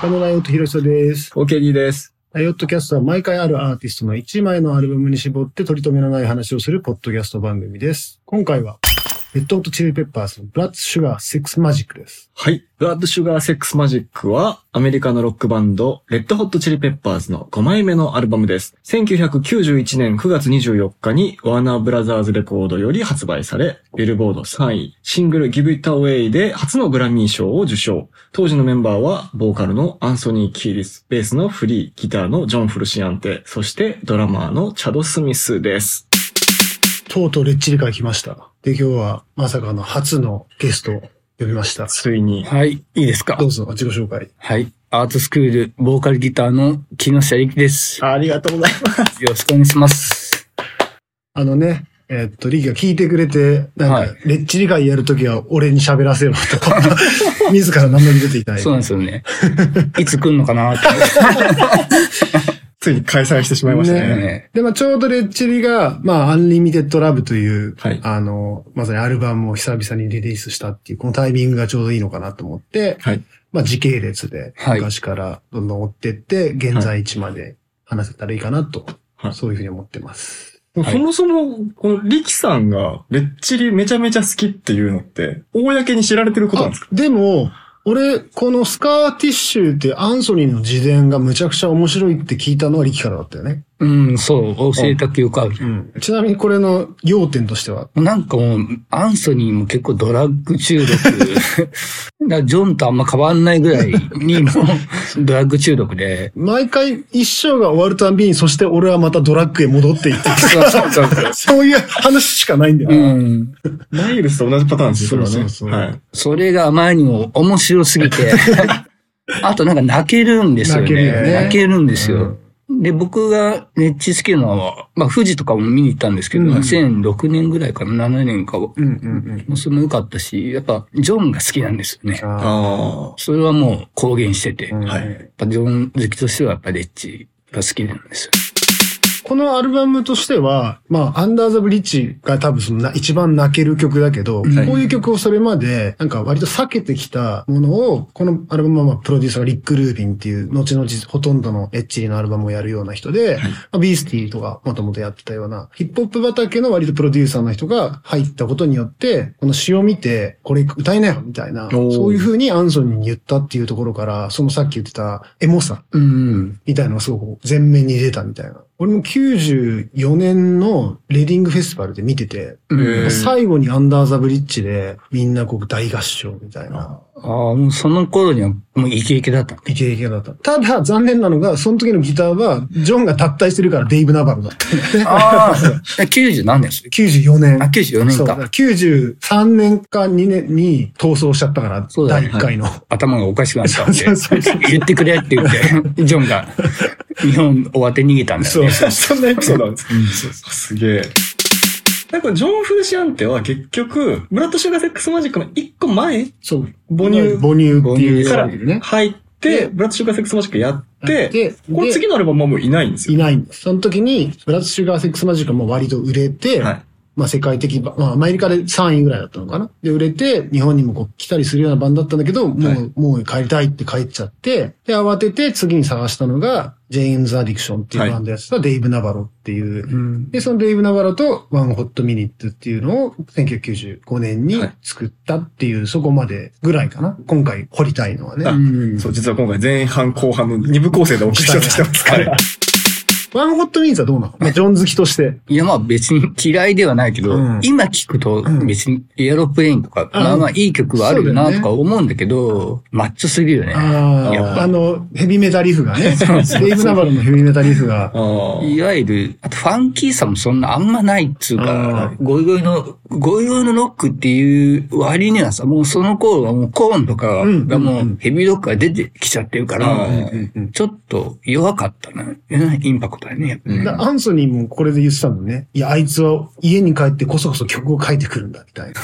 カノーライオットヒロシです。OKD です。ライオットキャストは毎回あるアーティストの1枚のアルバムに絞って取り留めのない話をするポッドキャスト番組です。今回は、レッドホットチリペッパーズのブラッドシュガーセックスマジックです。はい。ブラッドシュガーセックスマジックは、アメリカのロックバンド、レッドホットチリペッパーズの5枚目のアルバムです。1991年9月24日に、ワーナーブラザーズレコードより発売され、ビルボード3位、シングル Give It Away で初のグラミー賞を受賞。当時のメンバーは、ボーカルのアンソニー・キーディス、ベースのフリー、ギターのジョン・フルシアンテ、そしてドラマーのチャド・スミスです。とうとうレッチリから来ました。で、今日はまさかの初のゲストを呼びました。ついに、はい、いいですか？どうぞ、自己紹介。はい。アートスクール、ボーカルギターの木下力です。ありがとうございます。よろしくお願いします。あのね、えっと、リキが聞いてくれて、なんか、はいレッチリ会やるときは俺に喋らせろと、自ら名乗り出ていただいてそうなんですよね。いつ来んのかなって。ついに開催してしまいましたね。ね。で、まあちょうどレッチリが、まあアンリミテッドラブという、はい。あの、まさにアルバムを久々にリリースしたっていう、このタイミングがちょうどいいのかなと思って、はい。まあ時系列で、はい。昔からどんどん追ってって、現在地まで話せたらいいかなと、はい。そういうふうに思ってます。はい。そもそも、このリキさんが、レッチリめちゃめちゃ好きっていうのって、公に知られてることなんですか？あでも、俺、このスカーティッシュってアンソニーの自伝がむちゃくちゃ面白いって聞いたのはリキからだったよね。うん、そう、教えた記憶ある。うん。ちなみにこれの要点としては、なんかもう、アンソニーも結構ドラッグ中毒。だジョンとあんま変わんないぐらいにもう ドラッグ中毒で。毎回一生が終わるたんびに、そして俺はまたドラッグへ戻っていって、そうそうそうそう。そういう話しかないんだような。ん。マイルスと同じパターンですよ、そうそうそうはい。それがあまりにも面白すぎて、あとなんか泣けるんですよね。泣けるよね泣けるんですよ。で、僕がネッチ好きなのは、まあ、富士とかも見に行ったんですけど、うん2006年ぐらいかな、7年か。もうんうんうそれも良かったし、やっぱ、ジョンが好きなんですよねうん。。ああそれはもう公言してて、あ。やっはいぱジョン好きとしてはやっぱレッチが好きなんですよ。このアルバムとしては、まあ、アンダーザブリッジが多分そのな一番泣ける曲だけど、はいこういう曲をそれまで、なんか割と避けてきたものを、このアルバムはまあプロデューサーがリック・ルービンっていう、後々ほとんどのエッチリのアルバムをやるような人で、まあ、ビースティーとかもともとやってたような、ヒップホップ畑の割とプロデューサーの人が入ったことによって、この詩を見て、これ歌いなよみたいな、そういう風にアンソニーに言ったっていうところから、そのさっき言ってたエモさうん。みたいなのがすごく前面に出たみたいな。俺も94年のレディングフェスティバルで見てて、最後にアンダーザブリッジでみんなこう大合唱みたいな。ああ、もうその頃にはもうイケイケだった。イケイケだった。ただ残念なのが、その時のギターは、ジョンが脱退してるからデイブ・ナバロだった。ああ、90何年？です94年。あ、94年そう。かだら。93年か2年に逃走しちゃったから、そうだね第1回の。頭がおかしくなったんで そうそうそう、言ってくれって言って、ジョンが日本終わって逃げたんだよね。そうそう。そんなエピソードなんです かすげえ。なんか、ジョン・フルシアンテは結局、ブラッド・シュガー・セックス・マジックの一個前そう。母乳母乳っていうからね。入って、ブラッド・シュガー・セックス・マジックやって、で、この次のアルバムはもういないんですよ。いないんです。その時に、ブラッドシュガーセックスマジックも割と売れて、はい。まあ世界的、まあアメリカで3位ぐらいだったのかな。で、売れて、日本にもこう来たりするようなバンドだったんだけど、もう、はいもう帰りたいって帰っちゃって、で、慌てて次に探したのが、ジェーンズ・アディクションっていうバンドやってたデイブ・ナバロっていう、うんで、そのデイブ・ナバロとワン・ホット・ミニットっていうのを1995年に作ったっていう、そこまでぐらいかな。今回掘りたいのはね。あうんそう、実は今回前半後半の二部構成でお送りしようとしてますから。ワン・ホット・ミニットはどうなの？まあジョン好きとして。いや、まあ別に嫌いではないけど、うん。今聞くとうん。別にエアロプレインとか、まあまあいい曲はあるよなとか思うんだけど、マッチョすぎるよね。あやっあ、あの、ヘビメタリフがね。デイブ・ナバロのヘビメタリフが。いわゆる、あとファンキーさもそんなあんまないっつうか、ゴイゴイの、ゴイゴイのロックっていう割にはさ、もうその頃はもうコーンとかうんがもうヘビーロックが出てきちゃってるから、うんちょっと弱かったな、インパクトだね。やっぱうんだアンソニーもこれで言ってたもんね。いや、あいつは家に帰ってこそこそ曲を書いてくるんだ、みたいな。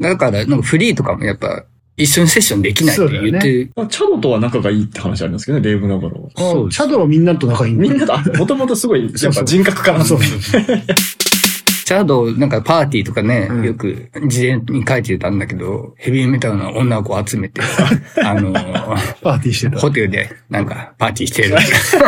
だから、なんかフリーとかもやっぱ、一緒にセッションできないって言って、まあチャドとは仲がいいって話ありますけどね、デーブ・ナバロは。そうチャドはみんなと仲いいんだみんなと、あもともとすごい、やっぱ人格からそうねそうそう。チャド、なんかパーティーとかね、うんよく事前に書いてたんだけど、ヘビーメタルの女の子を集めて、あの、パーティーしてた。ホテルでなんかパーティーしてる。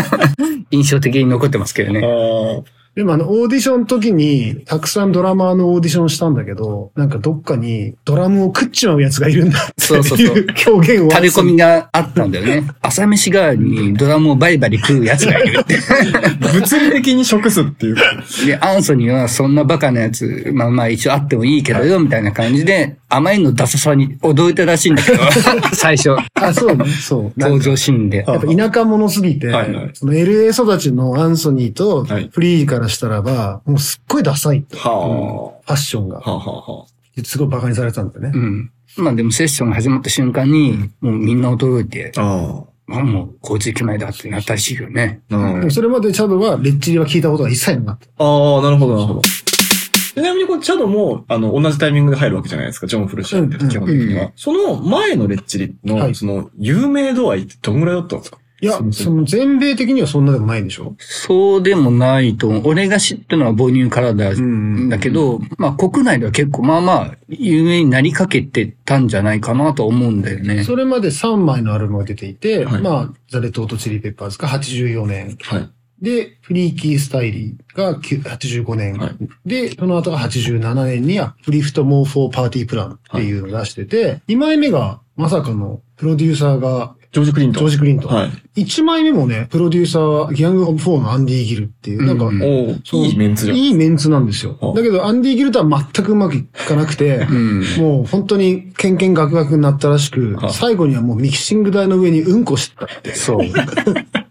印象的に残ってますけどね。あでもあの、オーディションの時に、たくさんドラマーのオーディションしたんだけど、なんかどっかにドラムを食っちまうやつがいるんだってそうそうそういう表現を。垂れ込みがあったんだよね。朝飯代わりにドラムをバリバリ食うやつがいるって。あ。物理的に食すっていう。で、アンソニーはそんなバカなやつ、まあまあ一応あってもいいけどよ、みたいな感じで、甘いのダサさに驚いたらしいんだけど、最初、あ、そうね。そう。登か場シーンで。やっぱ田舎者すぎて、はいはいその LA 育ちのアンソニーとはいフリーからしたらば、もうすっごいダサいと。はファッションがあ。。はあはあはすごい馬鹿にされてたんだよね。うん。まあでもセッションが始まった瞬間に、もうみんな驚いて、あ。ああもうこいつ決まりだってなったらしいよね。あ。うんそれまでチャドはレッチリは聞いたことが一切なかった。ああ、なるほど、なるほど。ちなみにこれ、チャドも、あの、同じタイミングで入るわけじゃないですか、ジョン・フルシアって、うん基本的には。うんその前のレッチリの、はいその、有名度合いってどんぐらいだったんですか？いやその全米的にはそんなでもないでしょ？そうでもないと思う。俺が知ったのは母乳からだ、んだけど、まあ国内では結構まあまあ有名になりかけてたんじゃないかなと思うんだよね。それまで3枚のアルバムが出ていて、はいまあ、ザ・レッド・ホット・チリ・ペッパーズが84年。はい。で、 Freaky Styley が9 85年。はいで、その後が87年には、 The Uplift Mofo Party Plan っていうのを出してて、2枚目が、まさかの、プロデューサーが、ジョージ・クリントン。ジョージ・クリントン。はい。1枚目もね、プロデューサーは、ギャング・オブ・フォーのアンディ・ギルっていう、なんか、うんういいメンツじゃん。いいメンツなんですよあ。だけど、アンディ・ギルとは全くうまくいかなくて、うん。もう本当にケンケンガクガクになったらしくあ、最後にはもうミキシング台の上にうんこしたって。そう。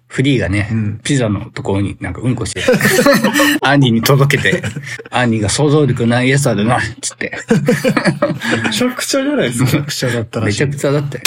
フリーがね、うんピザのところになんかうんこして、アンディに届けて、アンディが想像力ないやつだな、つって。めちゃくちゃじゃないですか。くちゃだったらしいめちゃく。ちゃだって。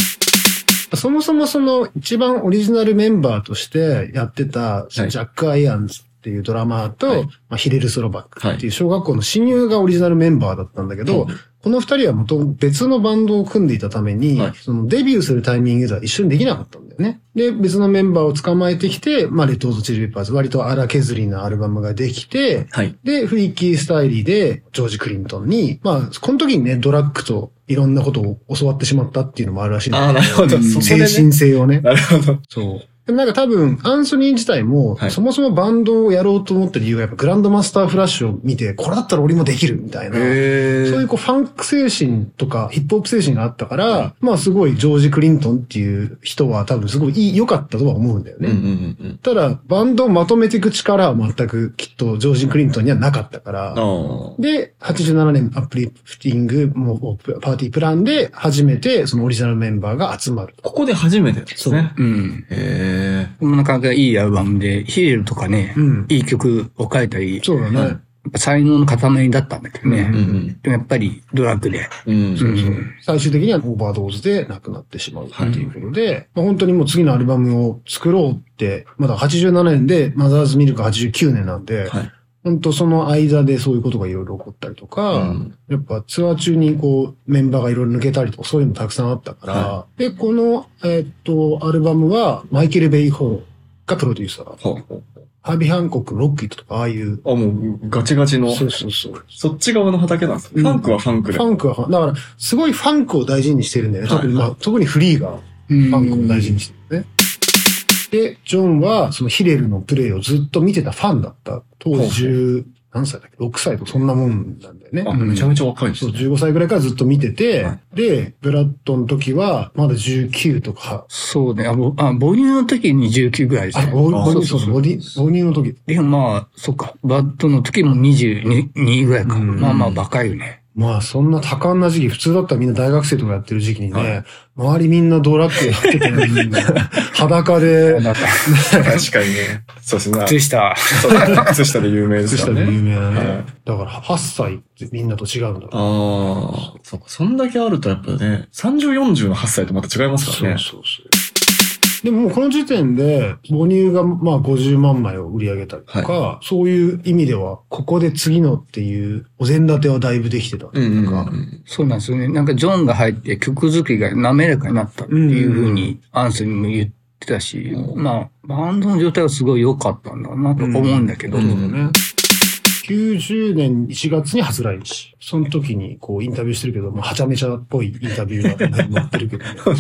そもそもその一番オリジナルメンバーとしてやってた、ジはい。ャック・アイアンズっていうドラマーと、はい。まあ、ヒレル・スロバックっていう小学校の親友がオリジナルメンバーだったんだけど、はい。この二人は元々別のバンドを組んでいたために、はい。そのデビューするタイミングでは一緒にできなかったんだよね。で、別のメンバーを捕まえてきて、まあ、レッド・オート・チリ・ペッパーズ、割と荒削りなアルバムができて、はい。で、フリーキースタイリーで、ジョージ・クリントンに、まあ、この時にね、ドラッグといろんなことを教わってしまったっていうのもあるらしいんだああ、なるほど。精。神性をね。なるほど。そう。でもなんか多分、アンソニー自体も、はいそもそもバンドをやろうと思った理由がやっぱグランドマスターフラッシュを見て、これだったら俺もできるみたいな。へそういうこうファンク精神とかヒップホップ精神があったから、まあすごいジョージ・クリントンっていう人は多分すごいいい良かったとは思うんだよね。うんうんうんうん。ただ、バンドをまとめていく力は全くきっとジョージ・クリントンにはなかったから。で、87年アップリフティング、もうパーティープランで初めてそのオリジナルメンバーが集まる。ここで初めてですね。うん。へえ。なかなかいいアルバムで、ヒレルとかね、うんいい曲を書いたり、そうだね。才能の塊だったんだけどね。うんうんでもやっぱりドラッグで。うん。うん。そうそう最終的にはオーバードーズで亡くなってしまうっていうことで、まあ、本当にもう次のアルバムを作ろうって、まだ87年でマザーズミルク89年なんで、はい。本当その間でそういうことがいろいろ起こったりとか、うんやっぱツアー中にこうメンバーがいろいろ抜けたりとかそういうのもたくさんあったから、はで、この、えーっと、アルバムはマイケル・ベイホーがプロデューサー。ハービー・ハンコック、ロッキーとかああいう。あ、もう、ガチガチの、そうそうそう。そっち側の畑なんですね。うんファンクはファンクで。ファンクはファン、だから、すごいファンクを大事にしてるんだよね。はい特に、まあ、特にフリーが。フファンクを大事にしてるね。で、ジョンは、そのヒレルのプレイをずっと見てたファンだった。当時10、何歳だっけ ?6 歳とかそんなもんなんだよね。あ、めちゃめちゃ若いですそう、ね。15歳ぐらいからずっと見てて、はで、ブラッドの時は、まだ19とか、そうね。あ、ぼあ母乳の時に19ぐらいですあ、ね。ボボそうそうそう母乳の時。でもまあ、そっか。バッドの時も22ぐらいか。うんまあまあ、若いよね。まあ、そんな多感な時期、普通だったらみんな大学生とかやってる時期にね、はい周りみんなドラッグやってて、裸で、確かにね。そうですね。靴下。そう靴下で有名です靴下。で有名なね。はいだから8歳ってみんなと違うんだろうああ、そうか。そんだけあるとやっぱね、30、40の8歳とまた違いますからね。そうそうそう。でもこの時点で母乳がまあ50万枚を売り上げたりとか、そういう意味では、ここで次のっていうお膳立てはだいぶできてたとうんうんいうか、うん。そうなんですよね。なんかジョンが入って曲作りが滑らかになったっていうふうにアンソニーも言ってたし、うん。まあ、バンドの状態はすごい良かったんだなと思うんだけど、うん。そうだね。90年1月に初来日。その時にこうインタビューしてるけど、もうはちゃめちゃっぽいインタビューが載ってるけど、ね、本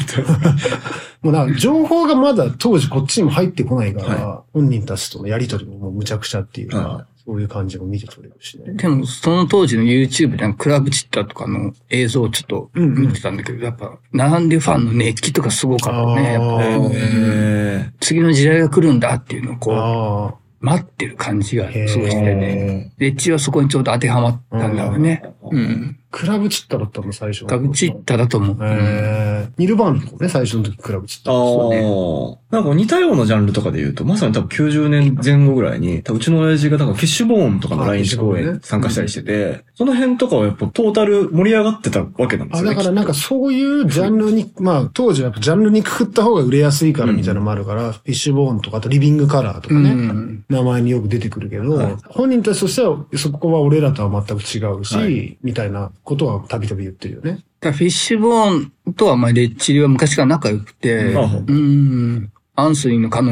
当。もうなんか情報がまだ当時こっちにも入ってこないから、は本人たちとのやりとりももうむちゃくちゃっていうか、はそういう感じも見て取れるし。ね。でも、その当時の YouTube でクラブチッタとかの映像をちょっと見てたんだけど、やっぱ、並んでファンの熱気とかすごかったね。次の時代が来るんだっていうのをこ待ってる感じがあ。へすごいしてね。レッチはそこにちょうど当てはまったんだろうね。うん。クラブチッタだったの、最初。クラブチッタだと思う。うんえー、ニルバーンとかね、最初の時クラブチッタ。ああ、そなんか似たようなジャンルとかで言うと、まさに多分90年前後ぐらいに、多分うちの親父がなんかキッシュボーンとかの来日公演参加したりしてて、その辺とかはやっぱトータル盛り上がってたわけなんですあ、よね。だからなんかそういうジャンルに、まあ当時はやっぱジャンルにくくった方が売れやすいからみたいなのもあるから、フィッシュボーンとか、あとリビングカラーとかね、うん。名前によく出てくるけど、はい本人たちとしてはそこは俺らとは全く違うし、はいみたいなことはたびたび言ってるよね。フィッシュボーンとはまあレッチリは昔から仲良くて、あうん。アンソニーの彼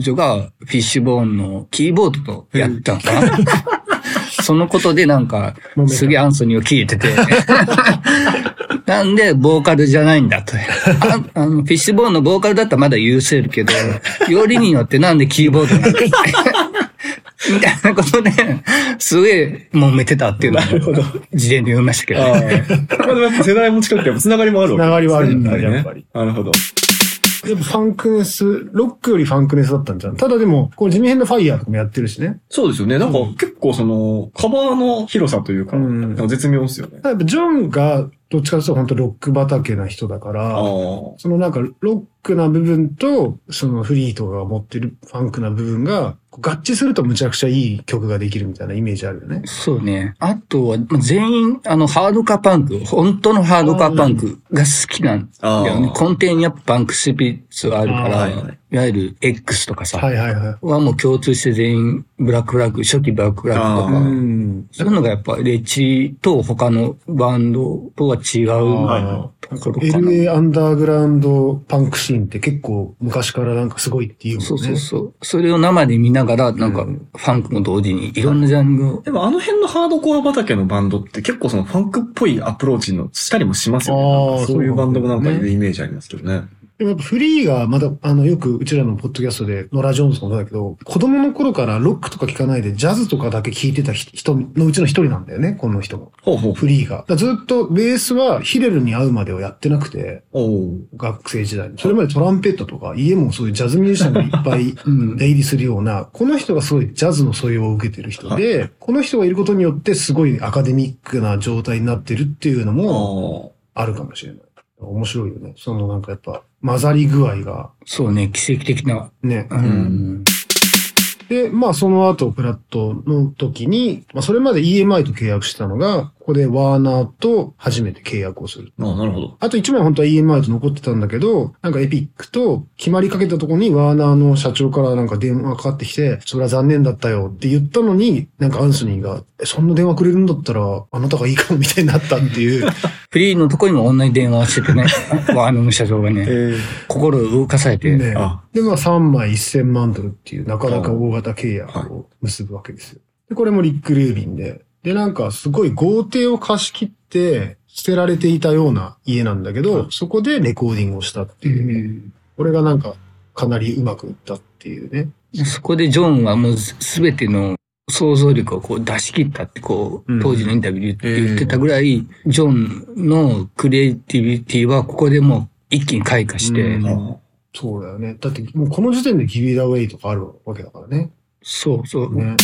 女がフィッシュボーンのキーボードとやったのかな そのことでなんかすげえアンソニーを聞いてて。なんで、ボーカルじゃないんだと。ああのフィッシュボーンのボーカルだったらまだ許せるけど、よりによってなんでキーボードなんだみたいなことで、すげえ揉めてたっていうのを、事前で読みましたけどね。あ。まあでもやっぱ世代も近くて、つながりもあるわけつながりはあるんだやっぱりねやっぱり。なるほど。やっぱファンクネス、ロックよりファンクネスだったんじゃん。ただでも、こう地味編のファイヤーとかもやってるしね。そうですよね。なんか結構その、カバーの広さというか、うんか絶妙ですよね。やっぱジョンがどっちかというと本当ロック畑な人だから、ああ。そのなんかロックな部分と、そのフリーとかが持ってるファンクな部分が、合致するとむちゃくちゃいい曲ができるみたいなイメージあるよね。そうね。あとは、まあ全員、あの、ハードカーパンク、本当のハードカーパンクが好きなんだよね。根底にやっぱパンクスピリッツがあるから、いはいいわゆる X とかさ、はいはいはい。はもう共通して全員ブラックフラッグ、初期ブラックフラッグとあか、うん。そういうのがやっぱレッチと他のバンドとは違う。LA アンダーグラウンドパンクシーンって結構昔からなんかすごいっていうもんね。そうそうそう。それを生で見ながら、なんか、ファンクも同時にいろんなジャンルを、でもあの辺のハードコア畑のバンドって結構そのファンクっぽいアプローチのしたりもしますよね。そういうバンドもなんかいるイメージありますけどね。でもやっぱフリーがまだ、あの、よくうちらのポッドキャストで、ノラ・ジョーンズもそうだけど、子供の頃からロックとか聞かないで、ジャズとかだけ聞いてた人のうちの一人なんだよね、この人も。ほうほう。フリーが。ずっとベースはヒレルに会うまでをやってなくて、学生時代に。それまでトランペットとか、家もそういうジャズミュージシャンがいっぱい うん出入りするような、この人がすごいジャズの素養を受けてる人で、この人がいることによってすごいアカデミックな状態になってるっていうのもああるかもしれない。面白いよね。そのなんかやっぱ混ざり具合がそうね、奇跡的な、ね。うん。で、まあその後、プラットの時に、まあそれまで EMI と契約したのが、ここでワーナーと初めて契約をする。あ。ああ、なるほど。あと一枚本当は EMI と残ってたんだけど、なんかエピックと決まりかけたところにワーナーの社長からなんか電話がかかってきて、それは残念だったよって言ったのに、なんかアンソニーが、えそんな電話くれるんだったら、あなたがいいかもみたいになったっていう。フリーのとこにも同じ電話しててね、ワーナーの社長がね、え心を動かされて、ねあで、まあ3枚1000万ドルっていうなかなか大型契約を結ぶわけですよ。で、これもリック・ルービンで。で、なんかすごい豪邸を貸し切って捨てられていたような家なんだけど、そこでレコーディングをしたっていう。これがなんかかなりうまくいったっていうね。そこでジョンはもうすべての想像力をこう出し切ったってこう当時のインタビューでへー言ってたぐらい、ジョンのクリエイティビティはここでもう一気に開花して、そうだよね。だってもうこの時点で Give It Away とかあるわけだからね。そうそう。ね。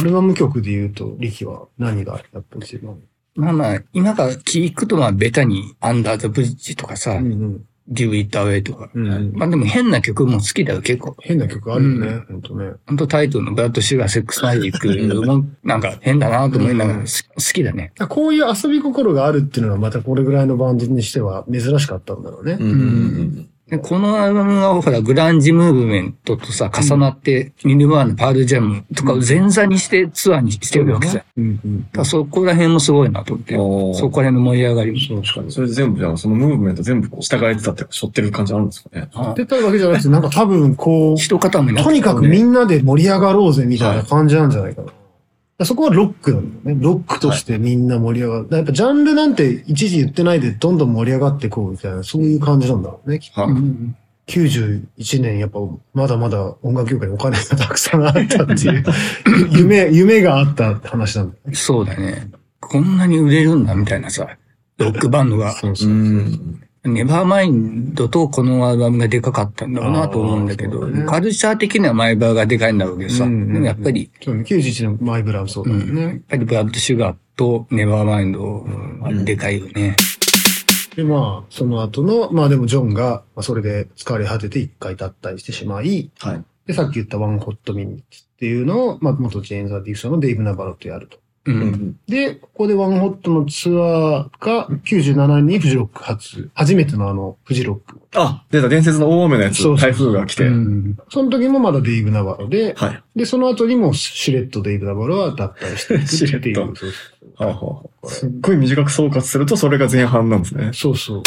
アルバム曲で言うと、リキは何がやっぱり一番。まあまあ、今から聞くとまあベタに Under the Bridge とかさ、うんデューイットアウェイとか。うん。まあでも変な曲も好きだよ、結構。変な曲あるよね、ほんとね。ほんとタイトルの Blood Sugar Sex Magik もなんか変だなと思いながらす好きだね。こういう遊び心があるっていうのはまたこれぐらいのバンドにしては珍しかったんだろうね。うんうんうんでこのアルバムはほらグランジムーブメントとさ、重なって、ニルバーナ、パールジャムとかを前座にしてツアーにしてるわけじゃん。だかうんうん。らそこら辺もすごいなと思って。そこら辺の盛り上がりも。確かに。それで全部じゃあ、そのムーブメント全部こう従えてたって背負ってる感じあるんですかね。あ出たわけじゃなくて、なんか多分こう、一塊とにかくみんなで盛り上がろうぜみたいな感じなんじゃないかな。そこはロックなんだよね。ロックとしてみんな盛り上がる。やっぱジャンルなんて一時言ってないでどんどん盛り上がっていこうみたいな、そういう感じなんだろうね。きっとはいうん91年やっぱまだまだ音楽業界にお金がたくさんあったっていう、夢、夢があったって話なんだよね。そうだね。こんなに売れるんだみたいなさ、ロックバンドが。そうそうう。ん。ネバーマインドとこのアルバムがでかかったんだろうなと思うんだけど、ねカルチャー的にはマイバーがでかいんだろうけどさ、うんうんうんでもやっぱり、そうね91年マイブラウンそうだうん、やっ。ぱりブラッドシュガーとネバーマインドはでかいよね。で、まあ、その後の、まあでもジョンが、まあそれで疲れ果てて一回脱退してしまい、はい。で、さっき言ったワンホットミニッツっていうのを、まあ元ジェーンズ・アディクションのデイブ・ナバロとやると。う。うんん。で、ここでワンホットのツアーが97年にフジロック初、初めてのあの、フジロック。あ、出た伝説の大雨のやつ。台風が来て。うんその時もまだデイブ・ナバロで、はい。で、その後にもシュレッド・デイブ・ナバロは脱退してい。シュレッドそうはあはあはあすっごい短く総括すると、それが前半なんですね。そうそう。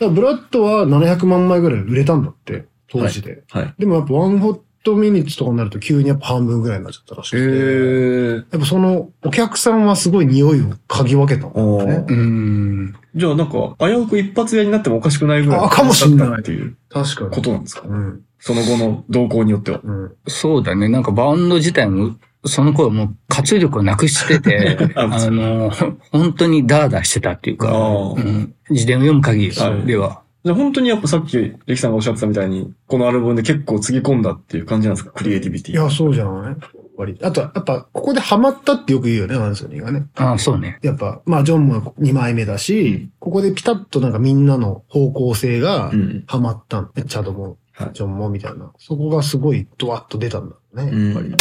だブラッドは700万枚ぐらい売れたんだって、当時で。はい。でもやっぱワンホットミニッツとかになると急にやっぱ半分ぐらいになっちゃったらしへくて。ー。やっぱそのお客さんはすごい匂いを嗅ぎ分けたんねお。うん。じゃあなんか、危うく一発屋になってもおかしくないぐらい。あかもしんないだったっていう確かに。ことなんですか？うん。その後の動向によっては。うん。そうだね。なんかバンド自体も、その頃もう活力をなくしてて、ああの、本当にダーダーしてたっていうか、うん、自伝を読む限りはいでは。じゃあ本当にやっぱさっき、レキさんがおっしゃってたみたいに、このアルバムで結構つぎ込んだっていう感じなんですか？クリエイティビティ。いや、そうじゃない割とあと、やっぱ、ここでハマったってよく言うよね、アンソニーがね。ああ、そうね。やっぱ、まあ、ジョンも2枚目だし、ここでピタッとなんかみんなの方向性がうん。ハマったんチャドも、はいジョンもみたいな。そこがすごいドワッと出たんだね、やっぱり。うん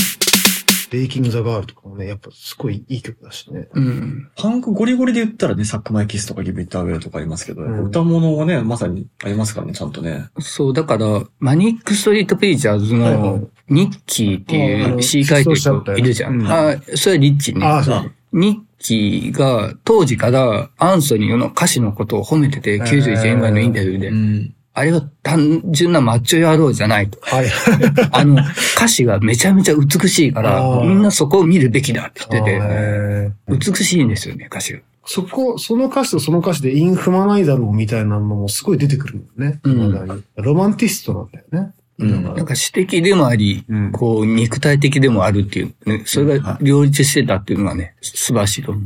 ベイキング・ザ・ガールとかもね、やっぱすごいいい曲だしね。うん。パンクゴリゴリで言ったらね、サックマイキスとかギブイットアウェイとかありますけど、うん歌物はね、まさにありますからね、ちゃんとね。そう、だから、マニック・ストリート・プリーチャーズのニッキーっていうの C 書いてる人いるじゃん。ああ、それはリッチね。ああ、そう。ニッキーが当時からアンソニーの歌詞のことを褒めてて、91年前のインタビューで。ん。あれは単純なマッチョ野郎じゃないと。はい。あの、歌詞がめちゃめちゃ美しいからみんなそこを見るべきだって言ってて、美しいんですよね、歌詞が。そこ、その歌詞とその歌詞でイン踏まないだろうみたいなのもすごい出てくるんだよね。うんロマンティストなんだよね。うんなんか詩的でもあり、うんこう、肉体的でもあるっていう、ね、それが両立してたっていうのがね、素晴らしいと思う。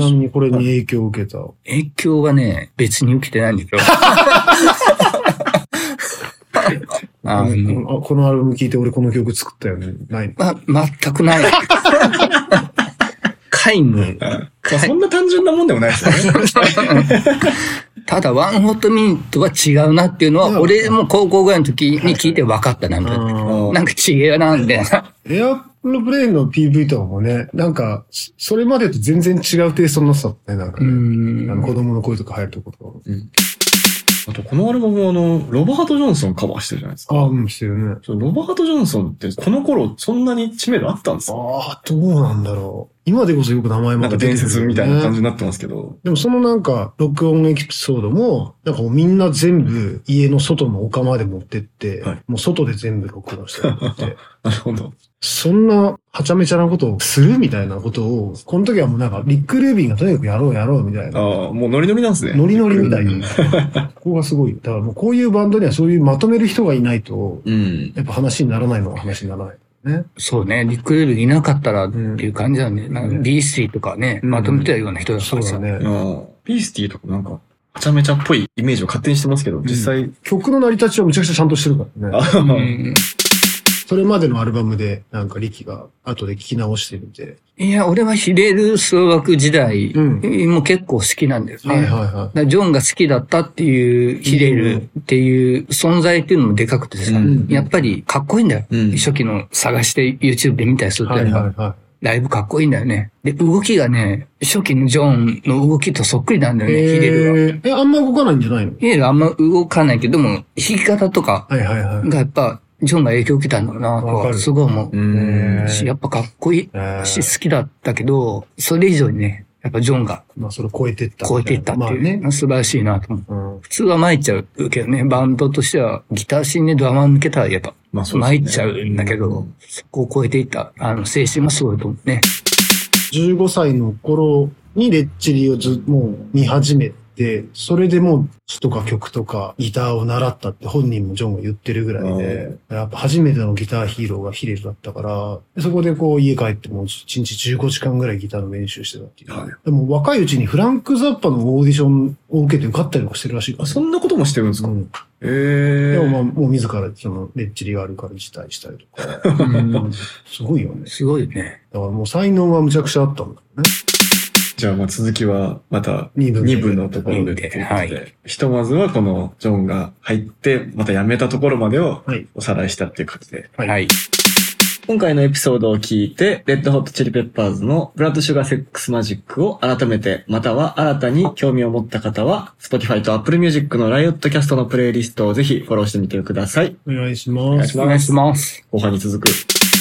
ちなみにこれに影響を受けた。影響はね、別に受けてないんだけど。あの、あこのアルバム聴いて俺この曲作ったよね。ないの？ま、全くない。皆無。まあ、そんな単純なもんでもないですよね。ただ、ワンホットミニットは違うなっていうのは、うん俺も高校ぐらいの時に聞いて分かったな、みたいな。うんなんか違うな、みたいな。エアプロブレインの PV とかもね、なんか、そそれまでと全然違うテイストになってたもんね、なんかうね。あの子ん。供の声とか入るとことか。あと、このアルバムはあの、ロバート・ジョンソンカバーしてるじゃないですか。ああ、うん、してるね。ロバート・ジョンソンって、この頃、そんなに知名度あったんですか？ああ、どうなんだろう。今でこそよく名前もなんか伝説みたいな感じになってますけど。でもそのなんか、録音エピソードも、なんかみんな全部家の外の丘まで持ってって、はいもう外で全部録音してるって。なるほど。そんな、はちゃめちゃなことをするみたいなことを、この時はもうなんか、リック・ルービンがとにかくやろうやろうみたいな。ああ、もうノリノリなんですね。ノリノリみたいうんな。ここがすごい。だからもうこういうバンドにはそういうまとめる人がいないと、うん。やっぱ話にならないのは話にならない。ね。そうね、リック・レルいなかったらっていう感じだね。なんかビースティとかね、うんまとめてたような人だからさ。そうだね。ああピースティとかなんか、はちゃめちゃっぽいイメージを勝手にしてますけど、実際、曲の成り立ちはむちゃくちゃちゃんとしてるからね。それまでのアルバムで、なんか、リキが後で聞き直してみて。いや、俺はヒレル奏楽時代うも結構好きなんだよね。はいはいはだからジョンが好きだったっていうヒレルっていう存在っていうのもでかくてさ、うんやっぱりかっこいいんだよ。うん初期の探して YouTube で見たりすい。るとはいはいはライブかっこいいんだよね。で、動きがね、初期のジョンの動きとそっくりなんだい。よね、ヒレルが。えあんま動かないんじゃないの？ヒレルあんま動かないけども、弾き方とかはいはいはい。がやっぱ、ジョンが影響を受けたんだろうな、とかるすごい思う。うん。しやっぱかっこいいえーし、好きだったけど、それ以上にね、やっぱジョンがまあ、それ超えてった。超えていったっていう、まあね。素晴らしいなと思う。うん。普通は参っちゃうけどね、バンドとしてはギターシーンでドラマー抜けたらやっぱ参っちゃうんだけど、そこを超えていった、あの、精神もすごいと思うね。15歳の頃にレッチリをずもう見始めて、それでもう詩とか曲とかギターを習ったって本人もジョンが言ってるぐらいで、やっぱ初めてのギターヒーローがヒレルだったから、でそこでこう家帰ってもう1日15時間ぐらいギターの練習してたっていう。はいでも若いうちにフランク・ザッパのオーディションを受けて受かったりとかしてるらしいからあ、そんなこともしてるんですか、うんええでもまあ、もう自らそのレッチリがあるから辞退したりとか。う んすごいよね。すごいね。だからもう才能はむちゃくちゃあったんだよね。じゃあまあ続きはまた二部2部のところでっていうことで、はいひとまずはこのジョンが入って、また辞めたところまでをはい。おさらいしたっていう感じで。はいはい。今回のエピソードを聞いて、レッドホットチリペッパーズのブラッドシュガーセックスマジックを改めて、または新たに興味を持った方は、Spotify と Apple Music のライオットキャストのプレイリストをぜひフォローしてみてください。お願いしおます。願いしますお願いします。後半に続く。